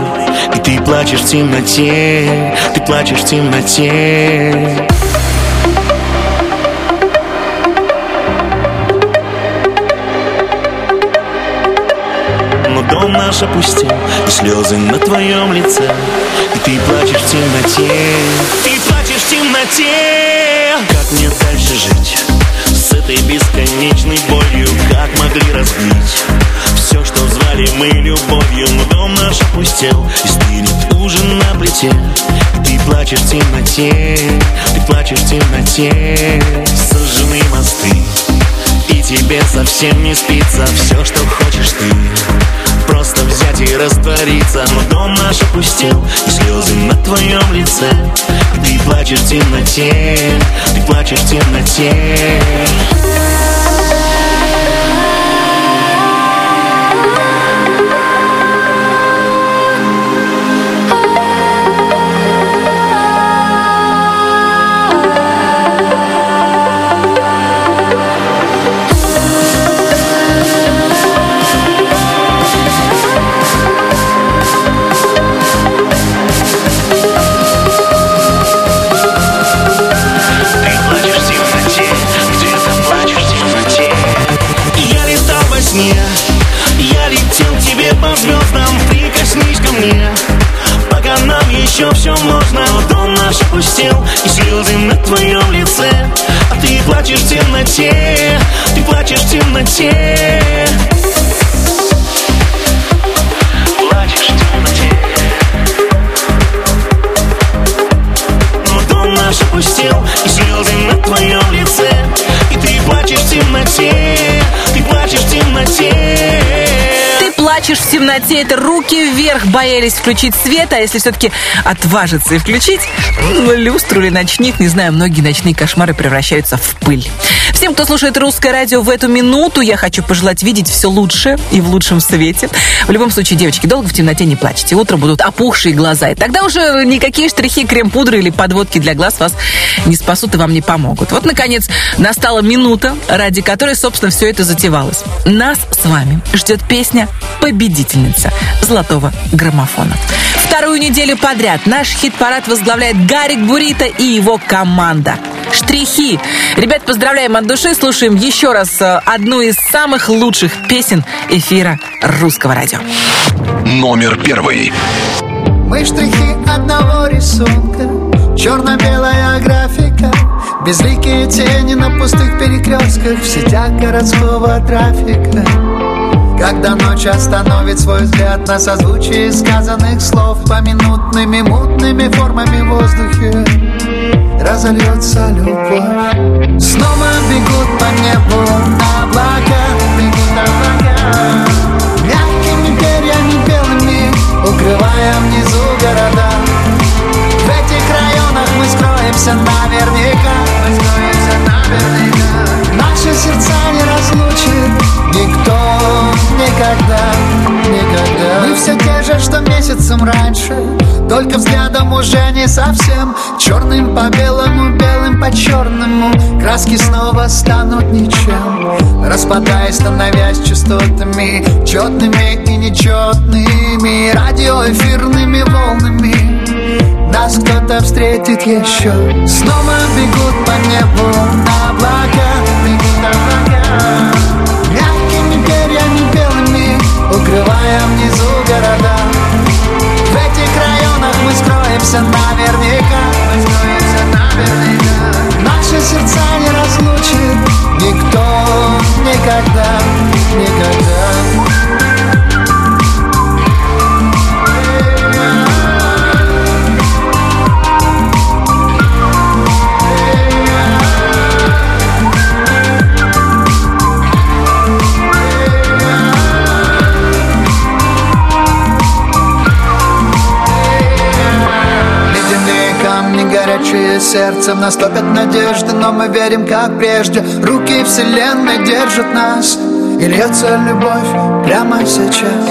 И ты плачешь в темноте Ты плачешь в темноте. Но дом наш опустел И слезы на твоем лице. И ты плачешь в темноте Ты плачешь в темноте. Как мне дальше жить этой бесконечной болью. Как могли разбить Все, что звали мы любовью? Но дом наш опустел И стынет ужин на плите ты плачешь в темноте Ты плачешь в темноте. Сожжены мосты и тебе совсем не спится. Все, что хочешь ты Просто взять и раствориться. Но дом наш опустел И слезы на твоем лице. Ты плачешь в темноте Ты плачешь в темноте Я летел к тебе по звездам, прикоснись ко мне. Пока нам еще все можно Но дом наш опустел И слезы на твоем лице. А ты плачешь в темноте Ты плачешь в темноте. Плачешь темноте. Но дом наш опустел И слезы на твоем лице. И ты плачешь в темноте плачешь плачешь в темноте, это руки вверх боялись включить свет, а если все-таки отважиться и включить ну, люстру или ночник, не знаю, многие ночные кошмары превращаются в пыль. Всем, кто слушает русское радио в эту минуту, я хочу пожелать видеть все лучше и в лучшем свете. В любом случае, девочки, долго в темноте не плачьте. Утром будут опухшие глаза. И тогда уже никакие штрихи, крем-пудры или подводки для глаз вас не спасут и вам не помогут. Вот, наконец, настала минута, ради которой, собственно, все это затевалось. Нас с вами ждет песня «Победительница» золотого граммофона. Вторую неделю подряд наш хит-парад возглавляет Гарик Бурита и его команда. Штрихи. Ребят, поздравляем от души. Слушаем еще раз э, одну из самых лучших песен эфира русского радио. Номер первый. Мы штрихи одного рисунка Черно-белая графика Безликие тени на пустых перекрестках В сетях городского трафика Когда ночь остановит свой взгляд На созвучие сказанных слов Поминутными мутными формами в воздухе Разольется любовь. Снова бегут по небу облака Бегут облака. Мягкими перьями белыми Укрывая внизу города. В этих районах мы скроемся наверняка. Мы скроемся наверняка. Наши сердца не разлучит Никто никогда, никогда. Мы все те же, что месяцем раньше Только взглядом уже не совсем. Черным по белому, белым по черному Краски снова станут ничем. Распадаясь, становясь частотами Четными и нечетными Радиоэфирными волнами Нас кто-то встретит еще Снова бегут по небу облака Бегут Укрывая внизу города. В этих районах мы скроемся наверняка. Мы скроемся наверняка. Наши сердца не разлучит Никто никогда сердцем Наступят надежды, но мы верим, как прежде. Руки вселенной держат нас. И льется любовь прямо сейчас.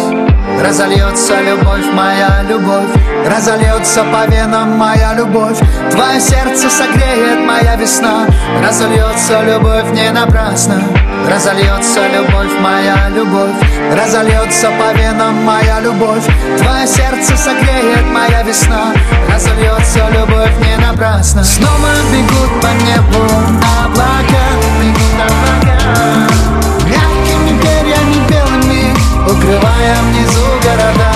Разольется любовь, моя любовь. Разольется по венам моя любовь. Твое сердце согреет моя весна. Разольется любовь не напрасно Разольется любовь, моя любовь. Разольется по венам моя любовь. Твое сердце согреет моя весна. Разольется любовь не напрасно. Снова бегут по небу облака. Бегут облака. Мягкими перьями белыми Укрывая внизу города.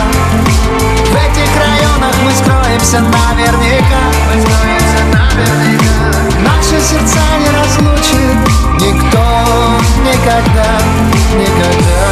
В этих районах мы скроемся наверняка. Мы скроемся наверняка Наши сердца не разлучит Никто никогда, никогда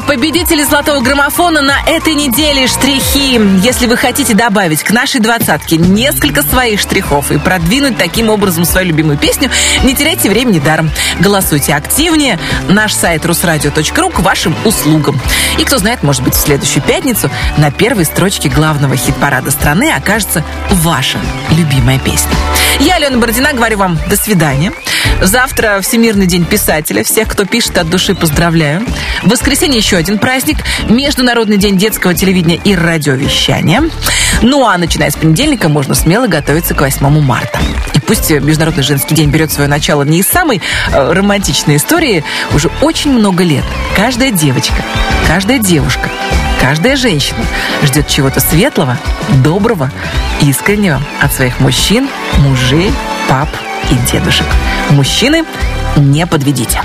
победители золотого граммофона на этой неделе штрихи. Если вы хотите добавить к нашей двадцатке несколько своих штрихов и продвинуть таким образом свою любимую песню, не теряйте времени даром. Голосуйте активнее. Наш сайт русрадио.ру к вашим услугам. И кто знает, может быть, в следующую пятницу на первой строчке главного хит-парада страны окажется ваша любимая песня. Я, Алена Бородина, говорю вам до свидания. Завтра Всемирный день писателя. Всех, кто пишет от души, поздравляю. В воскресенье еще еще один праздник – Международный день детского телевидения и радиовещания. Ну а начиная с понедельника можно смело готовиться к 8 марта. И пусть Международный женский день берет свое начало не из самой э, романтичной истории, уже очень много лет каждая девочка, каждая девушка, каждая женщина ждет чего-то светлого, доброго, искреннего от своих мужчин, мужей, пап и дедушек. Мужчины, не подведите.